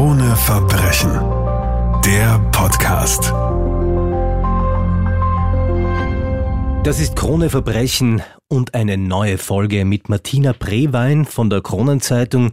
Krone Verbrechen. Der Podcast. Das ist Krone Verbrechen und eine neue Folge mit Martina Brewein von der Kronenzeitung.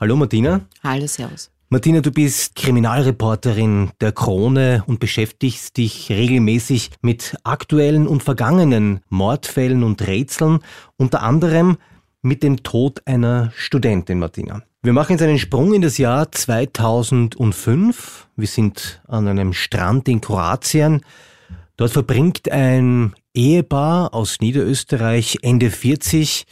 Hallo Martina. Hallo, Servus. Martina, du bist Kriminalreporterin der Krone und beschäftigst dich regelmäßig mit aktuellen und vergangenen Mordfällen und Rätseln, unter anderem mit dem Tod einer Studentin, Martina. Wir machen jetzt einen Sprung in das Jahr 2005. Wir sind an einem Strand in Kroatien. Dort verbringt ein Ehepaar aus Niederösterreich, Ende 40,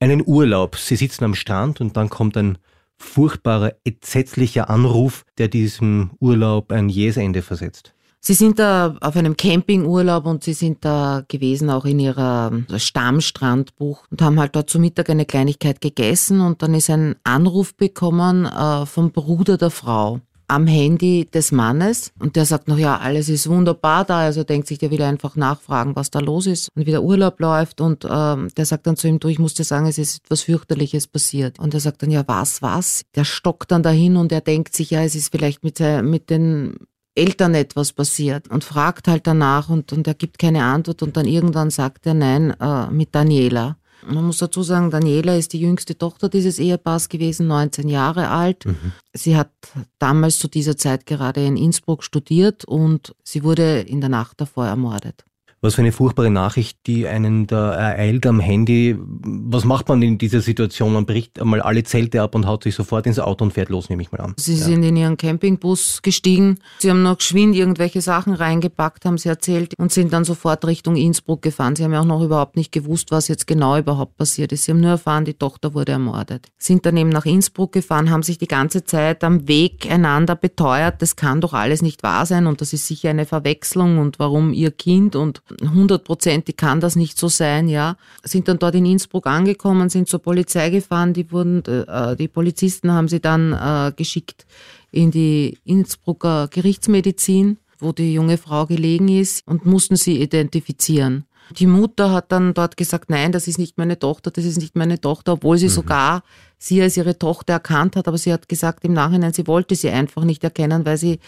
einen Urlaub. Sie sitzen am Strand und dann kommt ein furchtbarer, entsetzlicher Anruf, der diesem Urlaub ein jähes Ende versetzt. Sie sind da auf einem Campingurlaub und Sie sind da gewesen, auch in Ihrer Stammstrandbuch und haben halt dort zu Mittag eine Kleinigkeit gegessen und dann ist ein Anruf bekommen äh, vom Bruder der Frau am Handy des Mannes und der sagt noch, ja, alles ist wunderbar da, also denkt sich, der will einfach nachfragen, was da los ist und wie der Urlaub läuft und ähm, der sagt dann zu ihm, du, ich muss dir sagen, es ist etwas fürchterliches passiert und er sagt dann, ja, was, was? Der stockt dann dahin und er denkt sich, ja, es ist vielleicht mit, mit den Eltern etwas passiert und fragt halt danach und, und er gibt keine Antwort und dann irgendwann sagt er nein äh, mit Daniela. Man muss dazu sagen, Daniela ist die jüngste Tochter dieses Ehepaars gewesen, 19 Jahre alt. Mhm. Sie hat damals zu dieser Zeit gerade in Innsbruck studiert und sie wurde in der Nacht davor ermordet. Was für eine furchtbare Nachricht, die einen da ereilt am Handy. Was macht man in dieser Situation? Man bricht einmal alle Zelte ab und haut sich sofort ins Auto und fährt los, nehme ich mal an. Sie ja. sind in ihren Campingbus gestiegen. Sie haben noch geschwind irgendwelche Sachen reingepackt, haben sie erzählt und sind dann sofort Richtung Innsbruck gefahren. Sie haben ja auch noch überhaupt nicht gewusst, was jetzt genau überhaupt passiert ist. Sie haben nur erfahren, die Tochter wurde ermordet. Sind dann eben nach Innsbruck gefahren, haben sich die ganze Zeit am Weg einander beteuert, das kann doch alles nicht wahr sein und das ist sicher eine Verwechslung und warum ihr Kind und hundertprozentig kann das nicht so sein, ja. Sind dann dort in Innsbruck angekommen, sind zur Polizei gefahren, die wurden, äh, die Polizisten haben sie dann äh, geschickt in die Innsbrucker Gerichtsmedizin, wo die junge Frau gelegen ist und mussten sie identifizieren. Die Mutter hat dann dort gesagt, nein, das ist nicht meine Tochter, das ist nicht meine Tochter, obwohl sie mhm. sogar sie als ihre Tochter erkannt hat, aber sie hat gesagt im Nachhinein, sie wollte sie einfach nicht erkennen, weil sie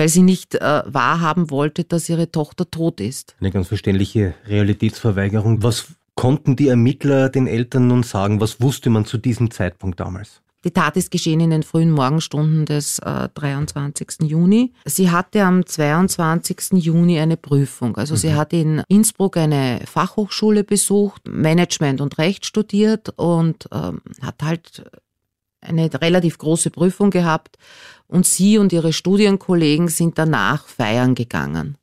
weil sie nicht äh, wahrhaben wollte, dass ihre Tochter tot ist. Eine ganz verständliche Realitätsverweigerung. Was konnten die Ermittler den Eltern nun sagen? Was wusste man zu diesem Zeitpunkt damals? Die Tat ist geschehen in den frühen Morgenstunden des äh, 23. Juni. Sie hatte am 22. Juni eine Prüfung. Also mhm. sie hat in Innsbruck eine Fachhochschule besucht, Management und Recht studiert und ähm, hat halt eine relativ große Prüfung gehabt und sie und ihre Studienkollegen sind danach feiern gegangen.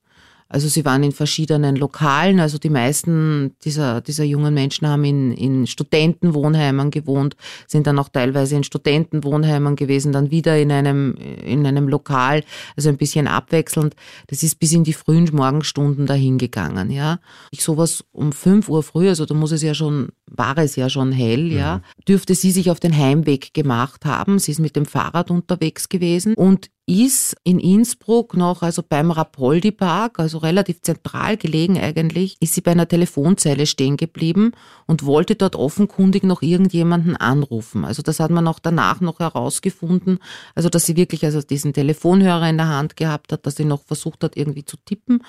Also sie waren in verschiedenen Lokalen, also die meisten dieser, dieser jungen Menschen haben in, in Studentenwohnheimen gewohnt, sind dann auch teilweise in Studentenwohnheimen gewesen, dann wieder in einem, in einem Lokal, also ein bisschen abwechselnd. Das ist bis in die frühen Morgenstunden dahingegangen, ja. Ich sowas um fünf Uhr früh, also da muss es ja schon, war es ja schon hell, ja, mhm. dürfte sie sich auf den Heimweg gemacht haben. Sie ist mit dem Fahrrad unterwegs gewesen und ist in Innsbruck noch, also beim Rapoldi Park, also relativ zentral gelegen eigentlich, ist sie bei einer Telefonzelle stehen geblieben und wollte dort offenkundig noch irgendjemanden anrufen. Also das hat man auch danach noch herausgefunden, also dass sie wirklich also diesen Telefonhörer in der Hand gehabt hat, dass sie noch versucht hat irgendwie zu tippen.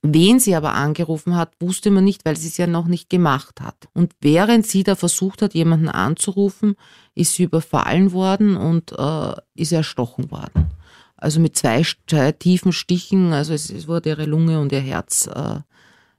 Wen sie aber angerufen hat, wusste man nicht, weil sie es ja noch nicht gemacht hat. Und während sie da versucht hat, jemanden anzurufen, ist sie überfallen worden und äh, ist erstochen worden also mit zwei, zwei tiefen Stichen, also es, es, wurde ihre Lunge und ihr Herz äh,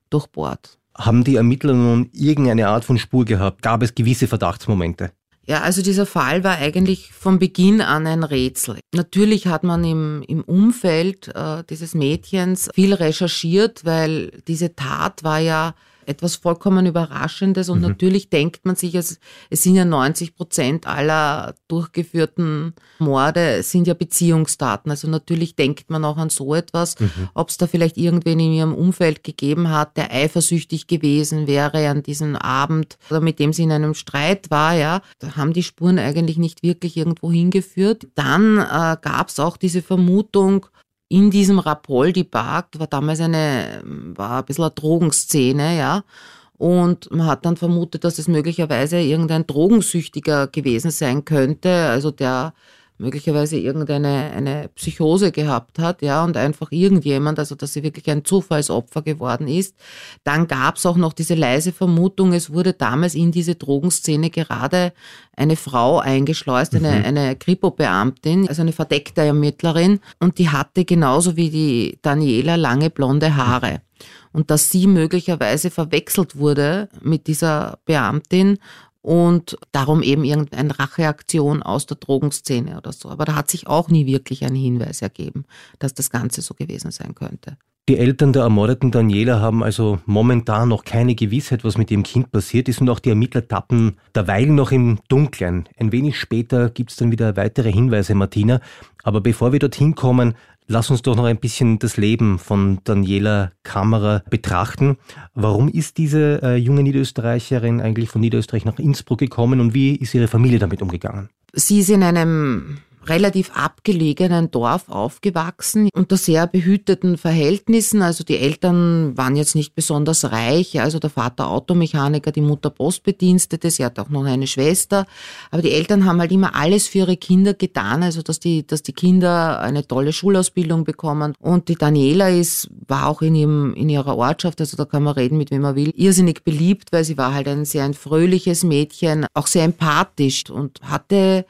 durchbohrt. Haben die Ermittler nun irgendeine Art von Spur gehabt? Gab es gewisse Verdachtsmomente? Ja, also dieser Fall war eigentlich von Beginn an ein Rätsel. Natürlich hat man im, im Umfeld äh, dieses Mädchens viel recherchiert, weil diese Tat war ja etwas vollkommen Überraschendes und mhm. natürlich denkt man sich, es, es sind ja 90 Prozent aller durchgeführten Morde sind ja Beziehungsdaten. Also natürlich denkt man auch an so etwas, mhm. ob es da vielleicht irgendwen in ihrem Umfeld gegeben hat, der eifersüchtig gewesen wäre an diesem Abend oder mit dem sie in einem Streit war, ja. Da haben die Spuren eigentlich nicht wirklich irgendwo hingeführt. Dann äh, gab es auch diese Vermutung, in diesem Rapoldi Park war damals eine, war ein bisschen eine Drogenszene, ja. Und man hat dann vermutet, dass es möglicherweise irgendein Drogensüchtiger gewesen sein könnte, also der möglicherweise irgendeine eine Psychose gehabt hat, ja, und einfach irgendjemand, also dass sie wirklich ein Zufallsopfer geworden ist. Dann gab es auch noch diese leise Vermutung, es wurde damals in diese Drogenszene gerade eine Frau eingeschleust, eine, mhm. eine Kripo-Beamtin, also eine verdeckte Ermittlerin, und die hatte genauso wie die Daniela lange blonde Haare und dass sie möglicherweise verwechselt wurde mit dieser Beamtin und darum eben irgendeine Racheaktion aus der Drogenszene oder so. Aber da hat sich auch nie wirklich ein Hinweis ergeben, dass das Ganze so gewesen sein könnte. Die Eltern der ermordeten Daniela haben also momentan noch keine Gewissheit, was mit ihrem Kind passiert ist und auch die Ermittler tappen derweil noch im Dunkeln. Ein wenig später gibt es dann wieder weitere Hinweise, Martina. Aber bevor wir dorthin kommen, Lass uns doch noch ein bisschen das Leben von Daniela Kammerer betrachten. Warum ist diese äh, junge Niederösterreicherin eigentlich von Niederösterreich nach Innsbruck gekommen und wie ist ihre Familie damit umgegangen? Sie ist in einem relativ abgelegenen Dorf aufgewachsen, unter sehr behüteten Verhältnissen. Also die Eltern waren jetzt nicht besonders reich, also der Vater Automechaniker, die Mutter Postbedienstete, sie hat auch noch eine Schwester. Aber die Eltern haben halt immer alles für ihre Kinder getan, also dass die, dass die Kinder eine tolle Schulausbildung bekommen. Und die Daniela ist, war auch in, ihrem, in ihrer Ortschaft, also da kann man reden, mit wem man will, irrsinnig beliebt, weil sie war halt ein sehr ein fröhliches Mädchen, auch sehr empathisch und hatte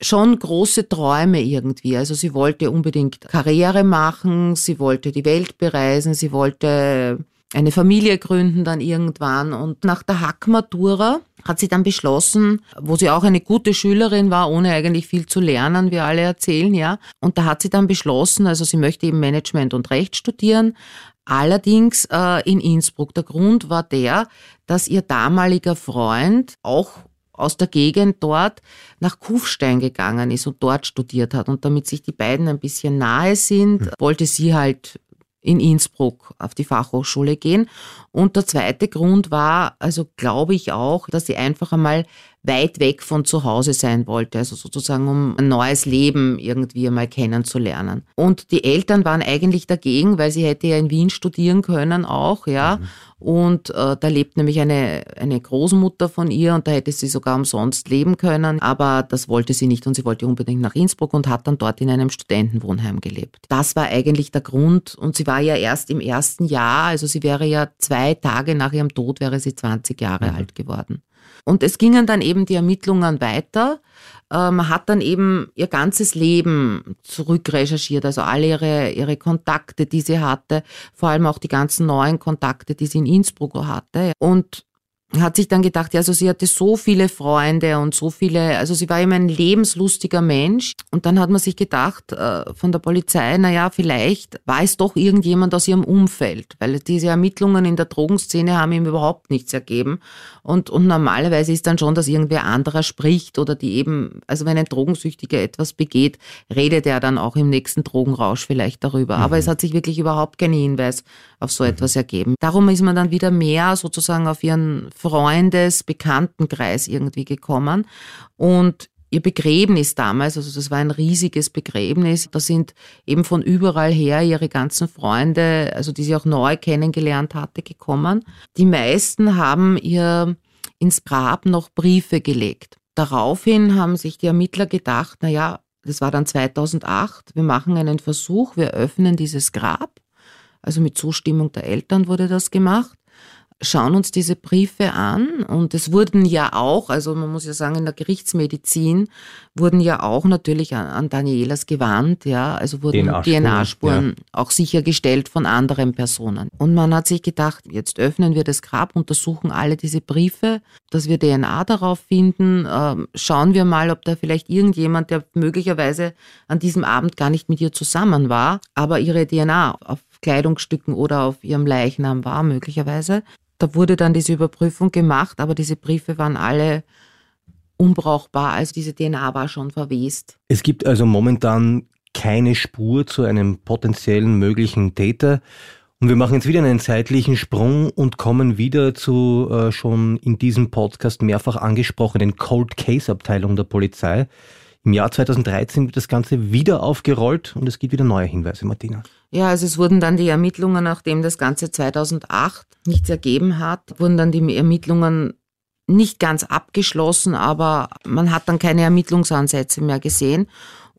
schon große Träume irgendwie. Also sie wollte unbedingt Karriere machen, sie wollte die Welt bereisen, sie wollte eine Familie gründen dann irgendwann. Und nach der Hackmatura hat sie dann beschlossen, wo sie auch eine gute Schülerin war, ohne eigentlich viel zu lernen, wie alle erzählen, ja. Und da hat sie dann beschlossen, also sie möchte eben Management und Recht studieren, allerdings äh, in Innsbruck. Der Grund war der, dass ihr damaliger Freund auch aus der Gegend dort nach Kufstein gegangen ist und dort studiert hat. Und damit sich die beiden ein bisschen nahe sind, hm. wollte sie halt in Innsbruck auf die Fachhochschule gehen. Und der zweite Grund war, also glaube ich auch, dass sie einfach einmal weit weg von zu Hause sein wollte, also sozusagen um ein neues Leben irgendwie einmal kennenzulernen. Und die Eltern waren eigentlich dagegen, weil sie hätte ja in Wien studieren können auch, ja. Mhm. Und äh, da lebt nämlich eine, eine Großmutter von ihr und da hätte sie sogar umsonst leben können. Aber das wollte sie nicht und sie wollte unbedingt nach Innsbruck und hat dann dort in einem Studentenwohnheim gelebt. Das war eigentlich der Grund und sie war ja erst im ersten Jahr, also sie wäre ja zwei Tage nach ihrem Tod, wäre sie 20 Jahre mhm. alt geworden. Und es gingen dann eben die Ermittlungen weiter. Äh, man hat dann eben ihr ganzes Leben zurückrecherchiert, also alle ihre, ihre Kontakte, die sie hatte, vor allem auch die ganzen neuen Kontakte, die sie in Innsbruck hatte. Und hat sich dann gedacht, ja, also sie hatte so viele Freunde und so viele, also sie war immer ein lebenslustiger Mensch. Und dann hat man sich gedacht äh, von der Polizei, na ja, vielleicht war es doch irgendjemand aus ihrem Umfeld, weil diese Ermittlungen in der Drogenszene haben ihm überhaupt nichts ergeben. Und, und normalerweise ist dann schon, dass irgendwer anderer spricht oder die eben, also wenn ein Drogensüchtiger etwas begeht, redet er dann auch im nächsten Drogenrausch vielleicht darüber. Mhm. Aber es hat sich wirklich überhaupt kein Hinweis auf so etwas ergeben. Darum ist man dann wieder mehr sozusagen auf ihren Freundes-, Bekanntenkreis irgendwie gekommen. Und ihr Begräbnis damals, also das war ein riesiges Begräbnis, da sind eben von überall her ihre ganzen Freunde, also die sie auch neu kennengelernt hatte, gekommen. Die meisten haben ihr ins Grab noch Briefe gelegt. Daraufhin haben sich die Ermittler gedacht, na ja, das war dann 2008, wir machen einen Versuch, wir öffnen dieses Grab also mit Zustimmung der Eltern wurde das gemacht schauen uns diese Briefe an und es wurden ja auch, also man muss ja sagen, in der Gerichtsmedizin wurden ja auch natürlich an, an Danielas gewandt, ja, also wurden DNA-Spuren ja. auch sichergestellt von anderen Personen. Und man hat sich gedacht, jetzt öffnen wir das Grab, untersuchen alle diese Briefe, dass wir DNA darauf finden, äh, schauen wir mal, ob da vielleicht irgendjemand, der möglicherweise an diesem Abend gar nicht mit ihr zusammen war, aber ihre DNA auf Kleidungsstücken oder auf ihrem Leichnam war möglicherweise. Da wurde dann diese Überprüfung gemacht, aber diese Briefe waren alle unbrauchbar. Also diese DNA war schon verwest. Es gibt also momentan keine Spur zu einem potenziellen möglichen Täter. Und wir machen jetzt wieder einen zeitlichen Sprung und kommen wieder zu äh, schon in diesem Podcast mehrfach angesprochenen Cold Case Abteilung der Polizei. Im Jahr 2013 wird das Ganze wieder aufgerollt und es gibt wieder neue Hinweise, Martina. Ja, also es wurden dann die Ermittlungen, nachdem das Ganze 2008 nichts ergeben hat, wurden dann die Ermittlungen nicht ganz abgeschlossen, aber man hat dann keine Ermittlungsansätze mehr gesehen.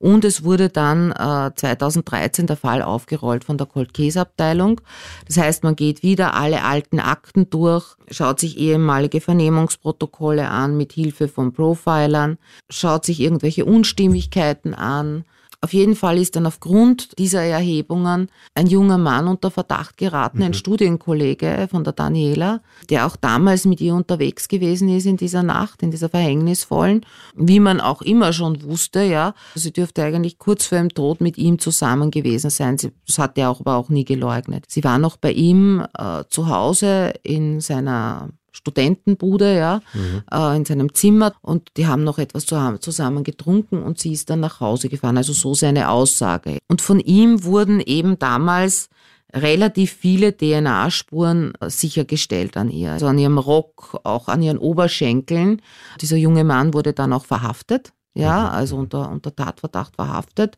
Und es wurde dann äh, 2013 der Fall aufgerollt von der Cold Case Abteilung. Das heißt, man geht wieder alle alten Akten durch, schaut sich ehemalige Vernehmungsprotokolle an mit Hilfe von Profilern, schaut sich irgendwelche Unstimmigkeiten an, auf jeden Fall ist dann aufgrund dieser Erhebungen ein junger Mann unter Verdacht geraten, ein mhm. Studienkollege von der Daniela, der auch damals mit ihr unterwegs gewesen ist in dieser Nacht, in dieser verhängnisvollen, wie man auch immer schon wusste, ja. Sie dürfte eigentlich kurz vor ihrem Tod mit ihm zusammen gewesen sein. Sie, das hat er auch, aber auch nie geleugnet. Sie war noch bei ihm äh, zu Hause in seiner Studentenbude, ja, mhm. äh, in seinem Zimmer und die haben noch etwas zusammen getrunken und sie ist dann nach Hause gefahren. Also so seine Aussage. Und von ihm wurden eben damals relativ viele DNA-Spuren äh, sichergestellt an ihr. Also an ihrem Rock, auch an ihren Oberschenkeln. Dieser junge Mann wurde dann auch verhaftet, ja, mhm. also unter, unter Tatverdacht verhaftet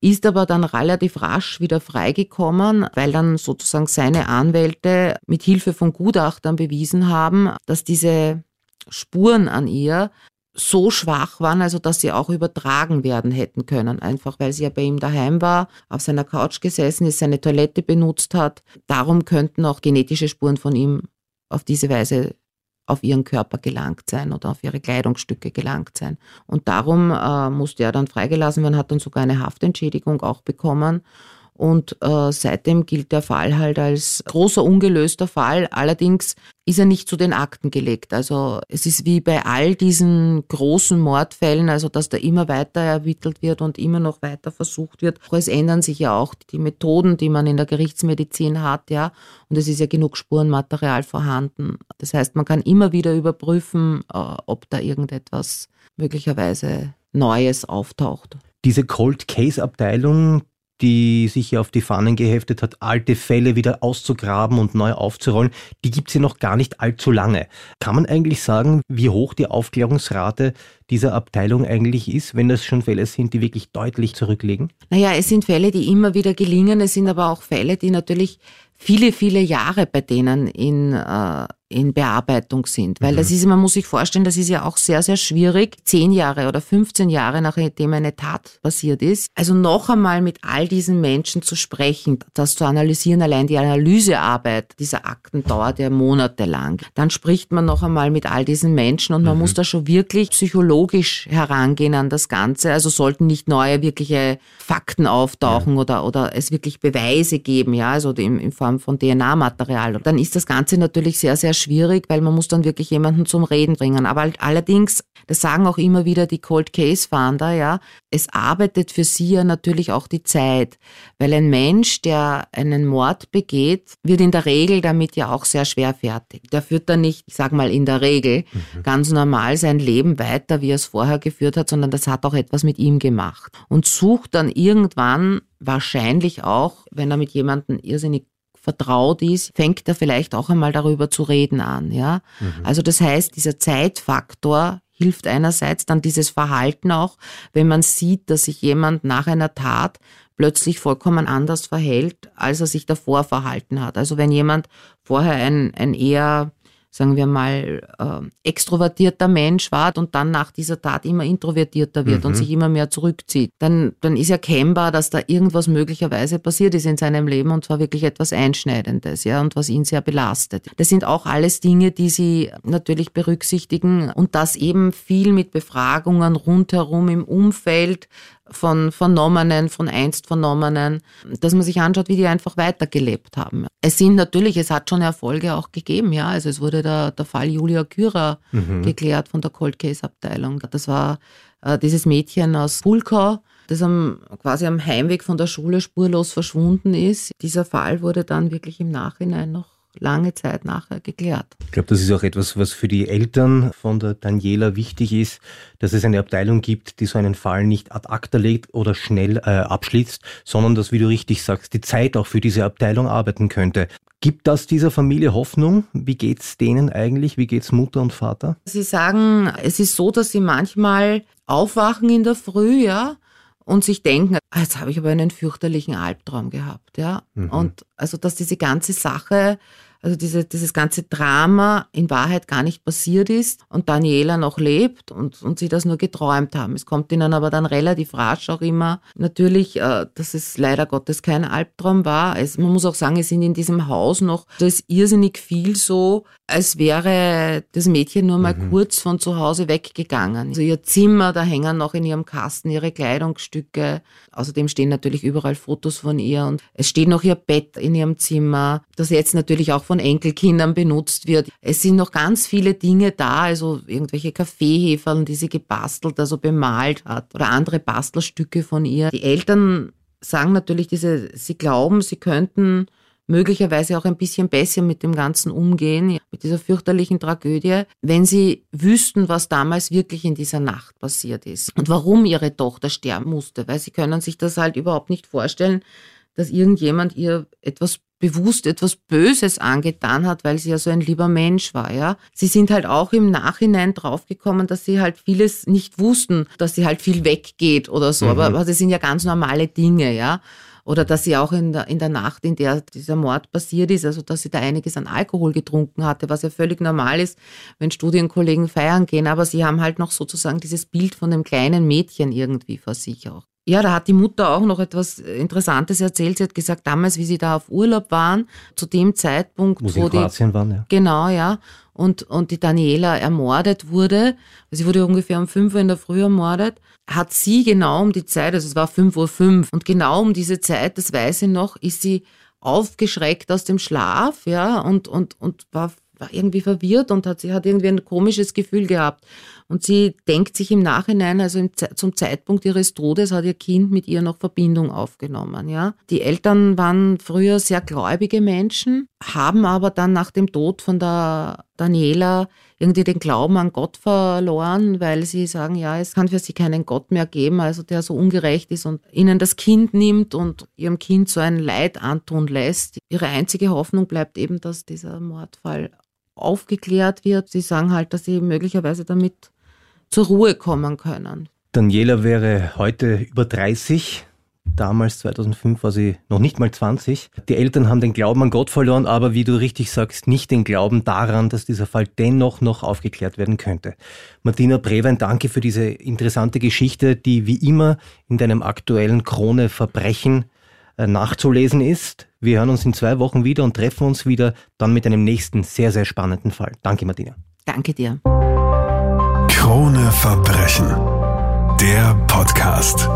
ist aber dann relativ rasch wieder freigekommen, weil dann sozusagen seine Anwälte mit Hilfe von Gutachtern bewiesen haben, dass diese Spuren an ihr so schwach waren, also dass sie auch übertragen werden hätten können, einfach weil sie ja bei ihm daheim war, auf seiner Couch gesessen ist, seine Toilette benutzt hat. Darum könnten auch genetische Spuren von ihm auf diese Weise auf ihren Körper gelangt sein oder auf ihre Kleidungsstücke gelangt sein. Und darum äh, musste er dann freigelassen werden, hat dann sogar eine Haftentschädigung auch bekommen. Und äh, seitdem gilt der Fall halt als großer ungelöster Fall. Allerdings ist er nicht zu den Akten gelegt. Also es ist wie bei all diesen großen Mordfällen, also dass da immer weiter ermittelt wird und immer noch weiter versucht wird. Es ändern sich ja auch die Methoden, die man in der Gerichtsmedizin hat, ja. Und es ist ja genug Spurenmaterial vorhanden. Das heißt, man kann immer wieder überprüfen, äh, ob da irgendetwas möglicherweise Neues auftaucht. Diese Cold Case Abteilung, die sich auf die Fahnen geheftet hat, alte Fälle wieder auszugraben und neu aufzurollen, die gibt es ja noch gar nicht allzu lange. Kann man eigentlich sagen, wie hoch die Aufklärungsrate dieser Abteilung eigentlich ist, wenn das schon Fälle sind, die wirklich deutlich zurückliegen? Naja, es sind Fälle, die immer wieder gelingen. Es sind aber auch Fälle, die natürlich viele, viele Jahre bei denen in, äh, in Bearbeitung sind. Weil mhm. das ist, man muss sich vorstellen, das ist ja auch sehr, sehr schwierig, zehn Jahre oder 15 Jahre nachdem eine Tat passiert ist. Also noch einmal mit all diesen Menschen zu sprechen, das zu analysieren, allein die Analysearbeit dieser Akten dauert ja monatelang. Dann spricht man noch einmal mit all diesen Menschen und man mhm. muss da schon wirklich psychologisch herangehen an das Ganze. Also sollten nicht neue wirkliche Fakten auftauchen ja. oder, oder es wirklich Beweise geben, ja, also in, in Form von DNA-Material. Dann ist das Ganze natürlich sehr, sehr schwierig, weil man muss dann wirklich jemanden zum Reden bringen. Aber allerdings, das sagen auch immer wieder die Cold Case Founder, ja, es arbeitet für sie ja natürlich auch die Zeit, weil ein Mensch, der einen Mord begeht, wird in der Regel damit ja auch sehr schwer fertig. Der führt dann nicht, ich sag mal in der Regel, mhm. ganz normal sein Leben weiter, wie er es vorher geführt hat, sondern das hat auch etwas mit ihm gemacht und sucht dann irgendwann wahrscheinlich auch, wenn er mit jemandem irrsinnig vertraut ist, fängt er vielleicht auch einmal darüber zu reden an, ja. Mhm. Also das heißt, dieser Zeitfaktor hilft einerseits dann dieses Verhalten auch, wenn man sieht, dass sich jemand nach einer Tat plötzlich vollkommen anders verhält, als er sich davor verhalten hat. Also wenn jemand vorher ein, ein eher sagen wir mal, äh, extrovertierter Mensch war und dann nach dieser Tat immer introvertierter wird mhm. und sich immer mehr zurückzieht, dann, dann ist erkennbar, dass da irgendwas möglicherweise passiert ist in seinem Leben und zwar wirklich etwas Einschneidendes, ja, und was ihn sehr belastet. Das sind auch alles Dinge, die Sie natürlich berücksichtigen und das eben viel mit Befragungen rundherum im Umfeld von Vernommenen, von einst Vernommenen, dass man sich anschaut, wie die einfach weitergelebt haben. Es sind natürlich, es hat schon Erfolge auch gegeben, ja. Also es wurde der, der Fall Julia Kürer mhm. geklärt von der Cold Case Abteilung. Das war äh, dieses Mädchen aus Pulkau, das am, quasi am Heimweg von der Schule spurlos verschwunden ist. Dieser Fall wurde dann wirklich im Nachhinein noch lange Zeit nachher geklärt. Ich glaube, das ist auch etwas, was für die Eltern von der Daniela wichtig ist, dass es eine Abteilung gibt, die so einen Fall nicht ad acta legt oder schnell äh, abschließt, sondern dass, wie du richtig sagst, die Zeit auch für diese Abteilung arbeiten könnte. Gibt das dieser Familie Hoffnung? Wie geht's denen eigentlich? Wie geht's Mutter und Vater? Sie sagen, es ist so, dass sie manchmal aufwachen in der Früh, ja, und sich denken, ah, jetzt habe ich aber einen fürchterlichen Albtraum gehabt, ja. Mhm. Und also, dass diese ganze Sache also diese, dieses ganze Drama in Wahrheit gar nicht passiert ist und Daniela noch lebt und, und sie das nur geträumt haben. Es kommt ihnen aber dann relativ rasch auch immer natürlich, äh, dass es leider Gottes kein Albtraum war. Es, man muss auch sagen, es sind in diesem Haus noch, da ist irrsinnig viel so, als wäre das Mädchen nur mal mhm. kurz von zu Hause weggegangen. Also ihr Zimmer, da hängen noch in ihrem Kasten ihre Kleidungsstücke. Außerdem stehen natürlich überall Fotos von ihr und es steht noch ihr Bett in ihrem Zimmer, das jetzt natürlich auch von Enkelkindern benutzt wird. Es sind noch ganz viele Dinge da, also irgendwelche Kaffeeheferl, die sie gebastelt, also bemalt hat oder andere Bastelstücke von ihr. Die Eltern sagen natürlich diese, sie glauben, sie könnten möglicherweise auch ein bisschen besser mit dem Ganzen umgehen, mit dieser fürchterlichen Tragödie, wenn sie wüssten, was damals wirklich in dieser Nacht passiert ist und warum ihre Tochter sterben musste, weil sie können sich das halt überhaupt nicht vorstellen, dass irgendjemand ihr etwas bewusst etwas Böses angetan hat, weil sie ja so ein lieber Mensch war, ja. Sie sind halt auch im Nachhinein draufgekommen, dass sie halt vieles nicht wussten, dass sie halt viel weggeht oder so, mhm. aber, aber das sind ja ganz normale Dinge, ja oder dass sie auch in der, in der Nacht, in der dieser Mord passiert ist, also dass sie da einiges an Alkohol getrunken hatte, was ja völlig normal ist, wenn Studienkollegen feiern gehen, aber sie haben halt noch sozusagen dieses Bild von dem kleinen Mädchen irgendwie vor sich auch. Ja, da hat die Mutter auch noch etwas Interessantes erzählt. Sie hat gesagt, damals, wie sie da auf Urlaub waren, zu dem Zeitpunkt, wo, wo die, waren, ja. Genau, ja. Und, und die Daniela ermordet wurde, sie wurde ungefähr um 5 Uhr in der Früh ermordet, hat sie genau um die Zeit, also es war 5 Uhr 5, und genau um diese Zeit, das weiß ich noch, ist sie aufgeschreckt aus dem Schlaf, ja, und, und, und war war irgendwie verwirrt und hat, sie hat irgendwie ein komisches Gefühl gehabt. Und sie denkt sich im Nachhinein, also im, zum Zeitpunkt ihres Todes hat ihr Kind mit ihr noch Verbindung aufgenommen, ja. Die Eltern waren früher sehr gläubige Menschen, haben aber dann nach dem Tod von der Daniela irgendwie den Glauben an Gott verloren, weil sie sagen, ja, es kann für sie keinen Gott mehr geben, also der so ungerecht ist und ihnen das Kind nimmt und ihrem Kind so ein Leid antun lässt. Ihre einzige Hoffnung bleibt eben, dass dieser Mordfall aufgeklärt wird. Sie sagen halt, dass sie möglicherweise damit zur Ruhe kommen können. Daniela wäre heute über 30. Damals, 2005, war sie noch nicht mal 20. Die Eltern haben den Glauben an Gott verloren, aber wie du richtig sagst, nicht den Glauben daran, dass dieser Fall dennoch noch aufgeklärt werden könnte. Martina Brewein, danke für diese interessante Geschichte, die wie immer in deinem aktuellen Krone Verbrechen äh, nachzulesen ist. Wir hören uns in zwei Wochen wieder und treffen uns wieder dann mit einem nächsten sehr, sehr spannenden Fall. Danke, Martina. Danke dir. Krone Verbrechen. Der Podcast.